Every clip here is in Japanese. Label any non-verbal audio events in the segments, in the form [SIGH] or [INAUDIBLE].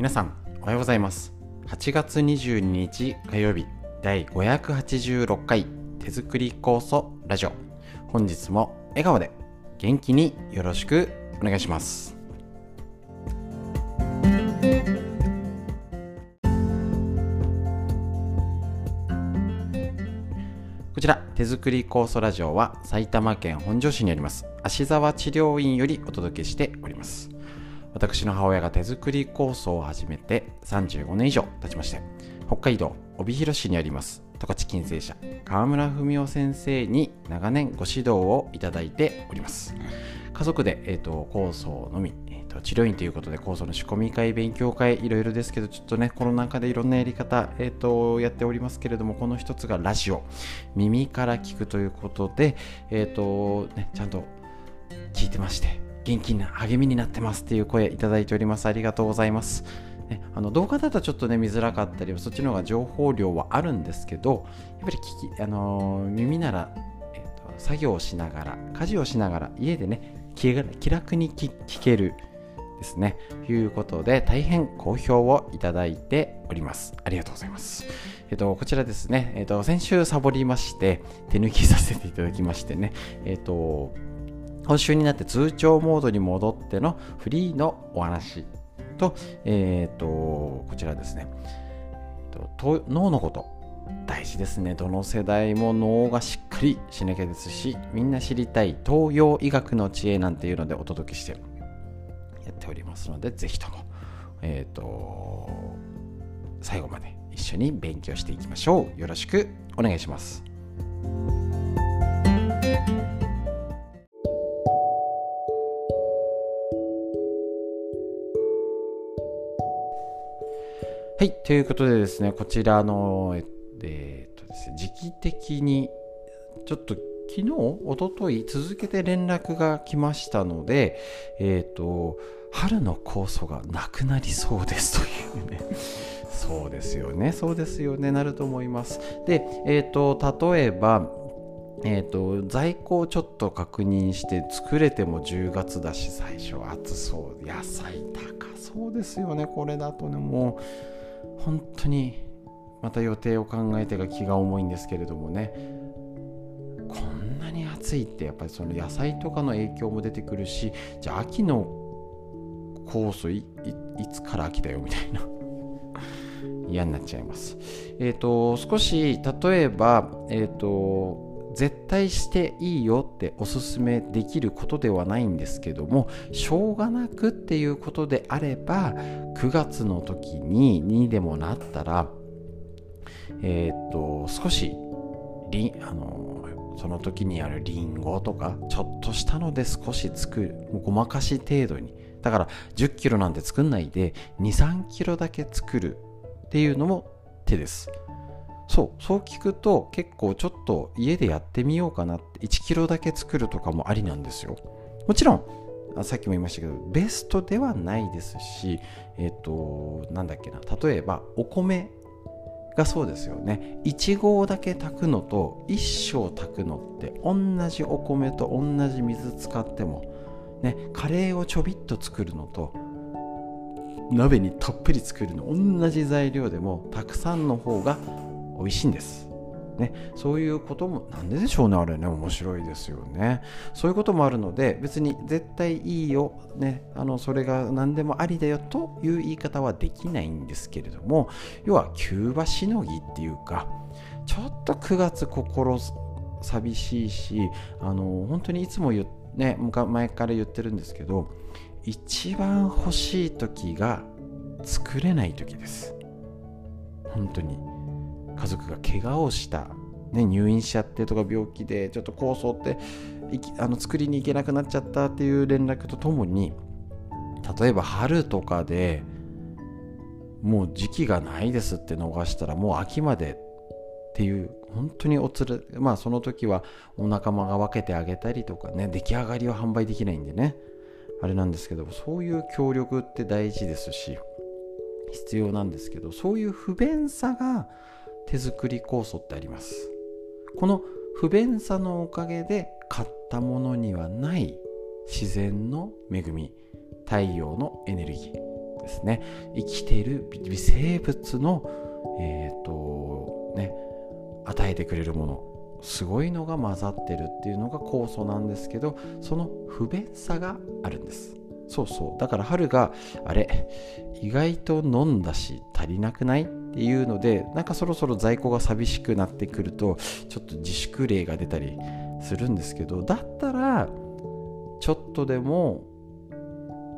皆さんおはようございます。8月22日火曜日第586回手作り酵素ラジオ。本日も笑顔で元気によろしくお願いします。こちら手作り酵素ラジオは埼玉県本庄市にあります芦沢治療院よりお届けしております。私の母親が手作り酵素を始めて35年以上経ちまして北海道帯広市にあります十勝金星社川村文夫先生に長年ご指導をいただいております。家族で、えーと、酵素のみ、えーと、治療院ということで酵素の仕込み会勉強会いろいろですけどちょっとねコロナ禍でいろんなやり方、えーと、やっておりますけれどもこの一つがラジオ耳から聞くということで、えーとね、ちゃんと聞いてまして元気な励みになってますっていう声いただいております。ありがとうございます。ね、あの動画だとちょっとね見づらかったりそっちの方が情報量はあるんですけどやっぱり聞き、あのー、耳なら、えーと、作業をしながら家事をしながら家でね気楽に聞けるですね。ということで大変好評をいただいております。ありがとうございます。えっ、ー、とこちらですね。えっ、ー、と先週サボりまして手抜きさせていただきましてね。えっ、と今週になって通帳モードに戻ってのフリーのお話と、えっ、ー、と、こちらですね、と脳のこと大事ですね。どの世代も脳がしっかりしなきゃですし、みんな知りたい東洋医学の知恵なんていうのでお届けしてやっておりますので、ぜひとも、えっ、ー、と、最後まで一緒に勉強していきましょう。よろしくお願いします。はい、ということでですね、こちらの、え、っとですね、時期的に、ちょっと昨日、おととい、続けて連絡が来ましたので、えー、っと、春の酵素がなくなりそうですというね。[LAUGHS] そうですよね、そうですよね、なると思います。で、えー、っと、例えば、えーと、在庫をちょっと確認して作れても10月だし最初暑そう野菜高そうですよねこれだとねもう本当にまた予定を考えてが気が重いんですけれどもねこんなに暑いってやっぱりその野菜とかの影響も出てくるしじゃあ秋の酵素いつから秋だよみたいな [LAUGHS] 嫌になっちゃいます。えっ、ー、と少し例えばえっ、ー、と絶対していいよっておすすめできることではないんですけどもしょうがなくっていうことであれば9月の時ににでもなったらえー、っと少しりあのその時にあるリンゴとかちょっとしたので少し作るごまかし程度に。だから1 0キロなんて作んないで2 3キロだけ作るっていうのも手です。そうそう聞くと結構ちょっと家でやってみようかなって1キロだけ作るとかもありなんですよ。もちろんさっきも言いましたけどベストではないですしえっ、ー、となんだっけな例えばお米がそうですよね。1合だけ炊くのと1升炊くのって同じお米と同じ水使ってもねカレーをちょびっと作るのと鍋にたっぷり作るの同じ材料でもたくさんの方が美味しいんです。ね、そういうこともなんででしょうねあれね。面白いですよね。そういうこともあるので別に絶対いいよ、ね、あのそれが何でもありだよという言い方はできないんですけれども要はキューバしのぎっていうかちょっと9月心寂しいしあの本当にいつも言ね前から言ってるんですけど一番欲しい時が作れない時です。本当に。家族が怪我をした、ね、入院しちゃってとか病気でちょっと構想ってあの作りに行けなくなっちゃったっていう連絡とともに例えば春とかでもう時期がないですって逃したらもう秋までっていう本当におつるまあその時はお仲間が分けてあげたりとかね出来上がりは販売できないんでね。あれなんですけどそういう協力って大事ですし必要なんですけどそういう不便さが手作り酵素ってあります。この不便さのおかげで買ったものにはない自然の恵み太陽のエネルギーですね。生きている微生物のえっ、ー、とね与えてくれるものすごいのが混ざってるっていうのが酵素なんですけどその不便さがあるんです。そうそう。だから春があれ意外と飲んだし足りなくない？っていうのでなんかそろそろ在庫が寂しくなってくるとちょっと自粛例が出たりするんですけどだったらちょっとでも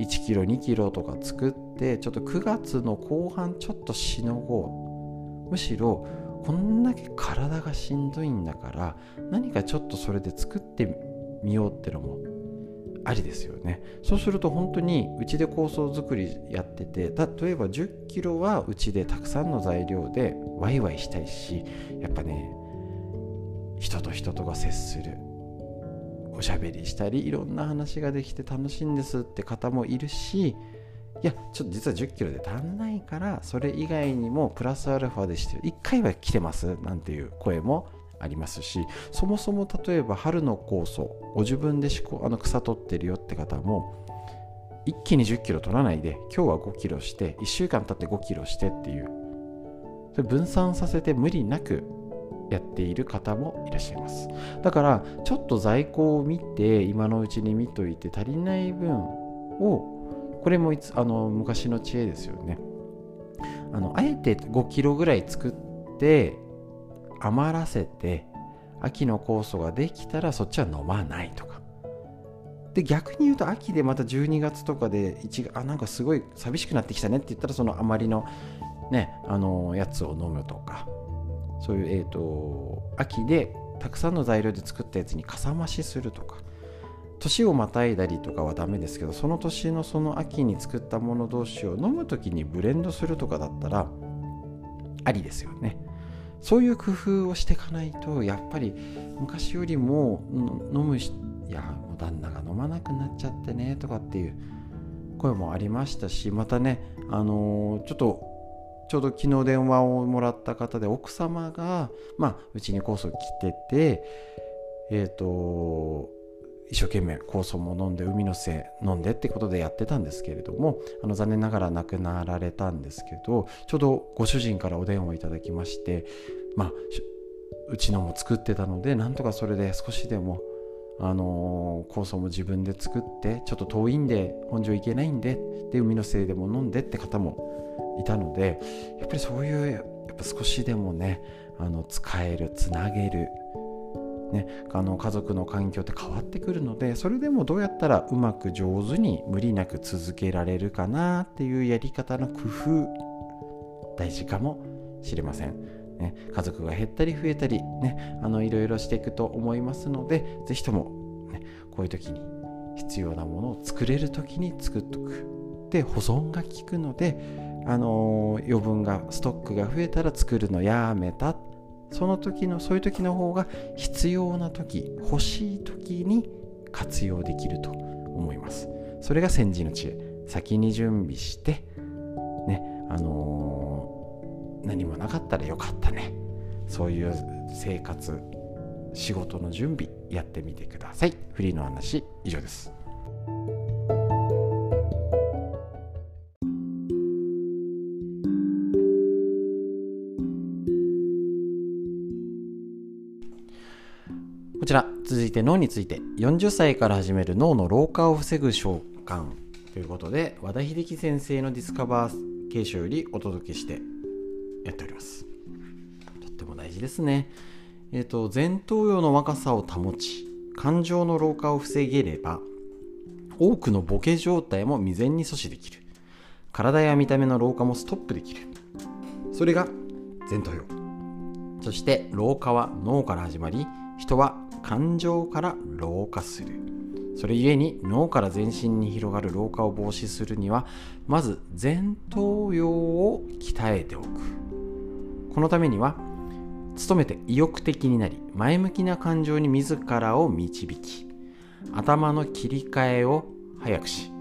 1キロ2キロとか作ってちょっと9月の後半ちょっとしのごう。むしろこんだけ体がしんどいんだから何かちょっとそれで作ってみようってのもありですよね。そうすると本当にうちで構想作りやってて例えば1 0キロはうちでたくさんの材料でワイワイしたいしやっぱね人と人とが接する。おしゃべりしたりいろんな話ができて楽しいんですって方もいるしいやちょっと実は1 0キロで足んないからそれ以外にもプラスアルファでして1回は来てますなんていう声もありますしそもそも例えば春の酵素ご自分であの草取ってるよって方も一気に1 0キロ取らないで今日は5キロして1週間経って5キロしてっていうそれ分散させて無理なくやっている方もいらっしゃいます。だからちょっと在庫を見て今のうちに見といて足りない分をこれもいつあの昔の知恵ですよね。あのあえて5キロぐらい作って余らせて秋の酵素ができたらそっちは飲まないとか。で逆に言うと秋でまた12月とかで1あなんかすごい寂しくなってきたねって言ったらその余りのねあのやつを飲むとか。そういうえっ、ー、と秋でたくさんの材料で作ったやつにかさ増しするとか。年をまたいだりとかはダメですけどその年のその秋に作ったもの同士を飲む時にブレンドするとかだったらありですよね。そういう工夫をしていかないとやっぱり昔よりも飲むしいやもう旦那が飲まなくなっちゃってねとかっていう声もありましたしまたねあのー、ちょっとちょうど昨日電話をもらった方で奥様がまあうちに酵素来ててえっ、ー、と一生懸命酵素も飲んで海の精飲んでってことでやってたんですけれどもあの残念ながら亡くなられたんですけどちょうどご主人からお電話いただきましてまあうちのも作ってたのでなんとかそれで少しでもあの、酵素も自分で作ってちょっと遠いんで本庄行けないんでで海のせいでも飲んでって方もいたのでやっぱりそういうやっぱ少しでもねあの使えるつなげるね、あの家族の環境って変わってくるのでそれでもどうやったらうまく上手に無理なく続けられるかなっていうやり方の工夫大事かもしれません、ね、家族が減ったり増えたり、ね、あのいろいろしていくと思いますので是非とも、ね、こういう時に必要なものを作れる時に作っとくで保存が効くのであの余分がストックが増えたら作るのやめたっその時のそういう時の方が必要な時欲しい時に活用できると思います。それが先人の知恵。先に準備してねあのー、何もなかったらよかったね。そういう生活仕事の準備やってみてください。フリーの話以上です。こちら続いて脳について。40歳から始める脳の老化を防ぐ召喚。ということで和田秀樹先生のディスカバー継承よりお届けしてやっております。とっても大事ですね。えっ、ー、と前頭葉の若さを保ち感情の老化を防げれば多くのボケ状態も未然に阻止できる。体や見た目の老化もストップできる。それが前頭葉。そして老化は脳から始まり人は感情から老化する。それゆえに脳から全身に広がる老化を防止するにはまず前頭葉を鍛えておく。このためには努めて意欲的になり前向きな感情に自らを導き頭の切り替えを早くし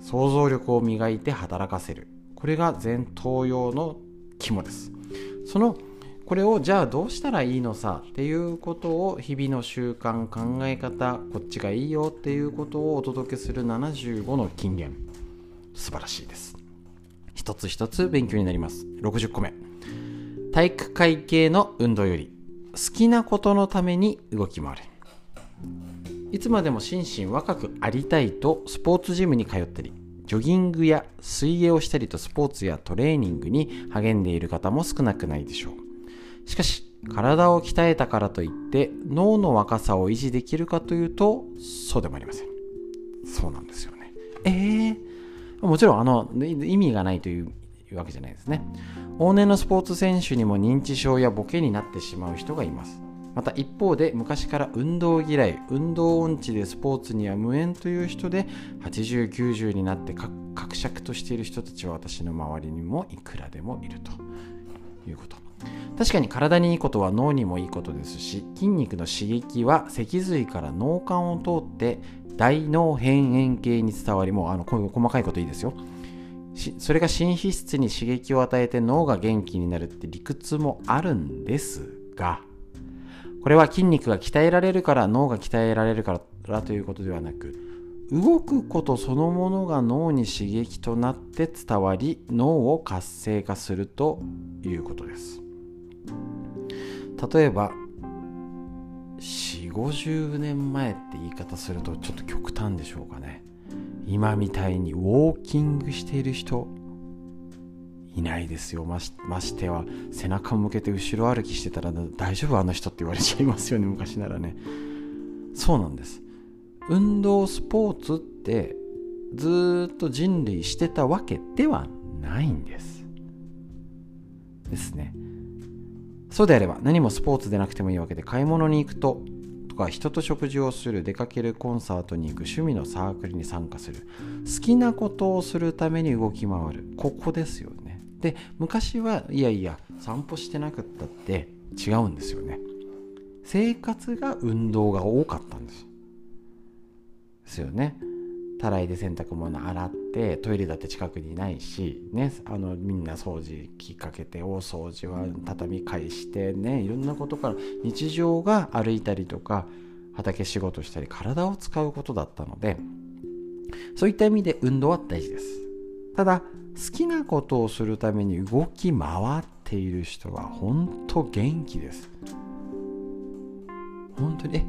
想像力を磨いて働かせる。これが前頭葉の肝です。そのこれをじゃあどうしたらいいのさっていうことを日々の習慣考え方こっちがいいよっていうことをお届けする75の金言。素晴らしいです。一つ一つ勉強になります。60個目。体育会系の運動より好きなことのために動き回るいつまでも心身若くありたいとスポーツジムに通ったりジョギングや水泳をしたりとスポーツやトレーニングに励んでいる方も少なくないでしょう。しかし体を鍛えたからといって脳の若さを維持できるかというとそうでもありません。そうなんですよね。ええー、もちろんあの意味がないというわけじゃないですね。往年のスポーツ選手にも認知症やボケになってしまう人がいます。また一方で昔から運動嫌い運動音痴でスポーツには無縁という人で8090になって格尺としている人たちは私の周りにもいくらでもいるということ確かに体にいいことは脳にもいいことですし筋肉の刺激は脊髄から脳幹を通って大脳辺縁系に伝わりもうあのこういう細かいこといいですよ。それが心皮質に刺激を与えて脳が元気になるって理屈もあるんですがこれは筋肉が鍛えられるから脳が鍛えられるからということではなく動くことそのものが脳に刺激となって伝わり脳を活性化するということです。例えば4050年前って言い方するとちょっと極端でしょうかね。今みたいにウォーキングしている人いないですよ。ましては背中向けて後ろ歩きしてたら大丈夫あの人って言われちゃいますよね昔ならね。そうなんです。運動スポーツってずっと人類してたわけではないんです。ですね。そうであれば何もスポーツでなくてもいいわけで買い物に行くととか人と食事をする出かけるコンサートに行く趣味のサークルに参加する。好きなことをするために動き回る。ここですよね。で昔はいやいや散歩してなくったって違うんですよね。生活が運動が多かったんです。ですよね。たらいで洗濯物洗ってトイレだって近くにないし、ね、あのみんな掃除きっかけて大掃除は畳返してねいろんなことから日常が歩いたりとか畑仕事したり体を使うことだったのでそういった意味で運動は大事です。ただ好きなことをするために動き回っている人は本当元気です。本当にえ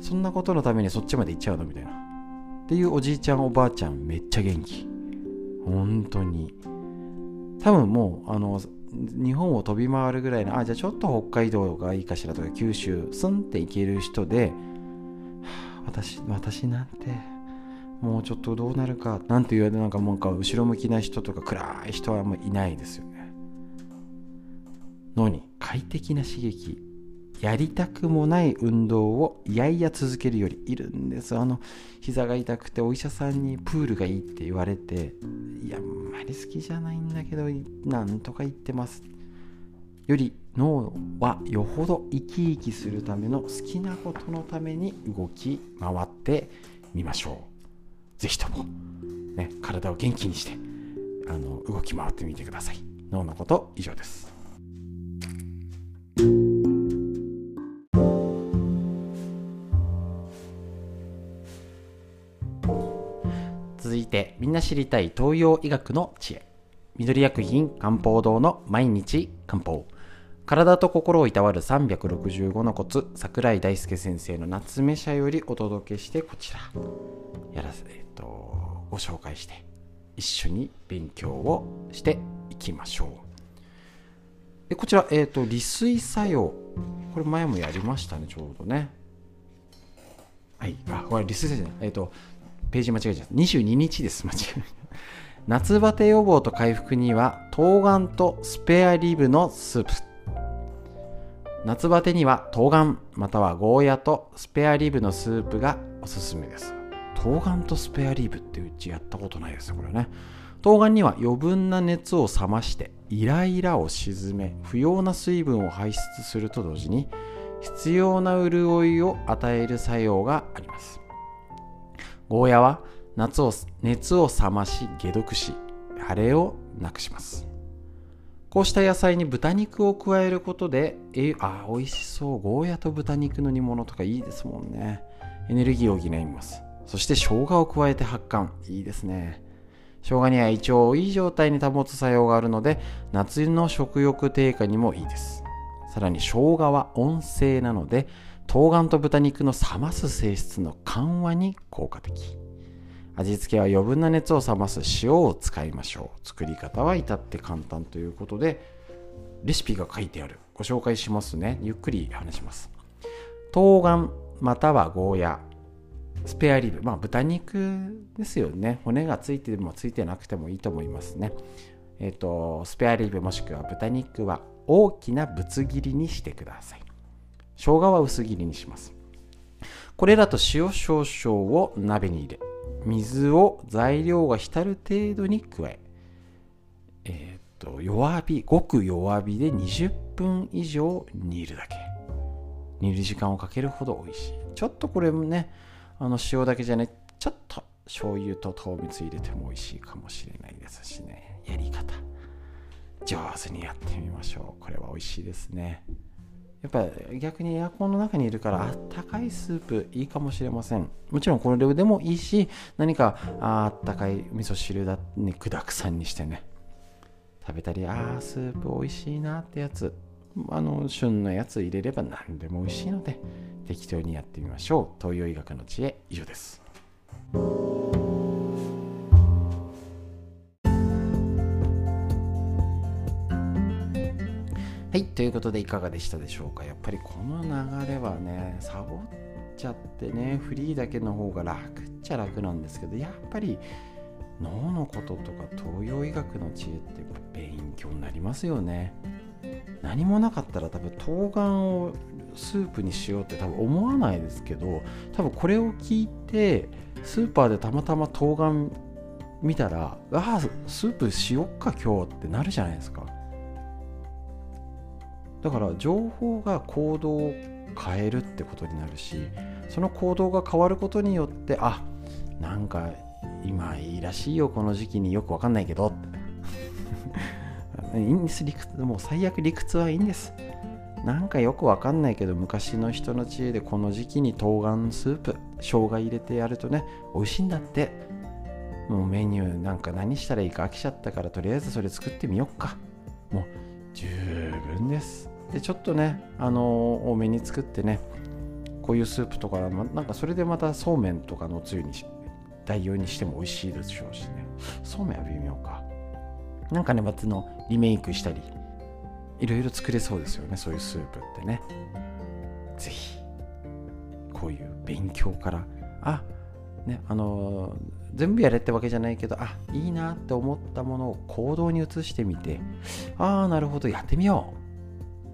そんなことのためにそっちまで行っちゃうの？みたいな。っていうおじいちゃんおばあちゃんめっちゃ元気。本当に。多分もうあの日本を飛び回るぐらいのあじゃあちょっと北海道がいいかしらとか九州スンって行ける人で、私私なんてもうちょっとどうなるかなんて言われなんかもうか後ろ向きな人とか暗い人はもういないですよね。脳に快適な刺激。やりたくもない運動をいやいや続けるよりいるんですあの膝が痛くてお医者さんにプールがいいって言われていやあんまり好きじゃないんだけどなんとか言ってます。より脳はよほど生き生きするための好きなことのために動き回ってみましょう。ぜひとも、ね、体を元気にしてあの動き回ってみてください。脳のこと以上です。知りたい東洋医学の知恵。緑薬品漢方堂の毎日漢方。体と心をいたわる365のコツ桜井大輔先生の夏目社よりお届けしてこちら。やらせえっとご紹介して一緒に勉強をしていきましょう。でこちら、えーと、利水作用。これ前もやりましたねちょうどね。はい。あこれ利水作用じゃない。えっ、とページ間違えちゃった。22日です。間違え夏バテ予防と回復には冬瓜とスペアリブのスープ。夏バテには冬瓜またはゴーヤとスペアリブのスープがおすすめです。冬瓜とスペアリブってうちやったことないですよこれね。冬瓜には余分な熱を冷ましてイライラを鎮め不要な水分を排出すると同時に必要な潤いを与える作用があります。ゴーヤは夏を熱を冷まし解毒し腫れをなくします。こうした野菜に豚肉を加えることでえあ美味しそう。ゴーヤと豚肉の煮物とかいいですもんね。エネルギーを補います。そして生姜を加えて発汗。いいですね。生姜には胃腸をいい状態に保つ作用があるので夏の食欲低下にもいいです。さらに生姜は温性なので冬瓜と豚肉の冷ます性質の緩和に効果的。味付けは余分な熱を冷ます塩を使いましょう。作り方は至って簡単ということでレシピが書いてある。ご紹介しますね。ゆっくり話します。冬瓜またはゴーヤスペアリブ。まあ豚肉ですよね。骨がついてもついてなくてもいいと思いますね。えっ、ー、とスペアリブもしくは豚肉は大きなぶつ切りにしてください。生姜は薄切りにします。これらと塩少々を鍋に入れ水を材料が浸る程度に加ええっ、と弱火ごく弱火で20分以上煮るだけ。煮る時間をかけるほど美味しい。ちょっとこれもねあの塩だけじゃねちょっと醤油と糖蜜入れても美味しいかもしれないですしね。やり方。上手にやってみましょう。これは美味しいですね。やっぱ逆にエアコンの中にいるからあったかいスープいいかもしれません。もちろんこれでもいいし何かあったかい味噌汁だね具だくさんにしてね。食べたりああスープ美味しいなってやつ。あの旬のやつ入れれば何でも美味しいので適当にやってみましょう。東洋医学の知恵以上です。はい、ということでいかがでしたでしょうか？やっぱりこの流れはね、サボっちゃってね、フリーだけの方が楽っちゃ楽なんですけど、やっぱり脳のこととか東洋医学の知恵って勉強になりますよね。何もなかったら多分冬瓜をスープにしようって多分思わないですけど多分これを聞いてスーパーでたまたま冬瓜見たらああスープしよっか今日ってなるじゃないですかだから情報が行動を変えるってことになるしその行動が変わることによってあなんか今いいらしいよこの時期によくわかんないけど。いいんです理屈もう最悪理屈はいいんです。なんかよくわかんないけど昔の人の知恵でこの時期に冬瓜スープ生姜入れてやるとね美味しいんだって。もうメニューなんか何したらいいか飽きちゃったからとりあえずそれ作ってみよっか。もう十分です。でちょっとねあの多めに作ってねこういうスープとかなんかそれでまたそうめんとかのつゆに代用にしても美味しいでしょうしね。そうめんは微妙か。なんかねまたのリメイクしたりいろいろ作れそうですよねそういうスープってね。是非こういう勉強からあねあの全部やれってわけじゃないけどあいいなって思ったものを行動に移してみてああなるほどやってみよう。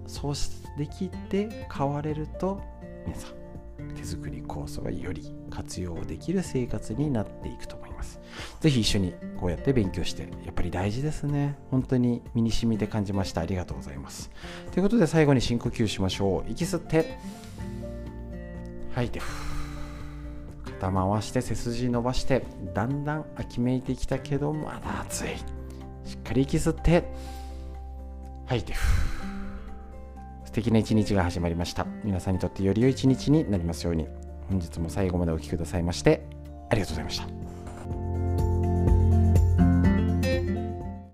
そうできて変われると皆さん手作り酵素がより活用できる生活になっていくと思います。ぜひ一緒にこうやって勉強して、やっぱり大事ですね。本当に身に染みて感じました。ありがとうございます。ということで最後に深呼吸しましょう。息吸って、吐いて、肩回して背筋伸ばして、だんだん秋めいてきたけど、まだ暑い。しっかり息吸って、吐いて、素敵な一日が始まりました。皆さんにとってより良い一日になりますように。本日も最後までお聴きくださいましてありがとうございました。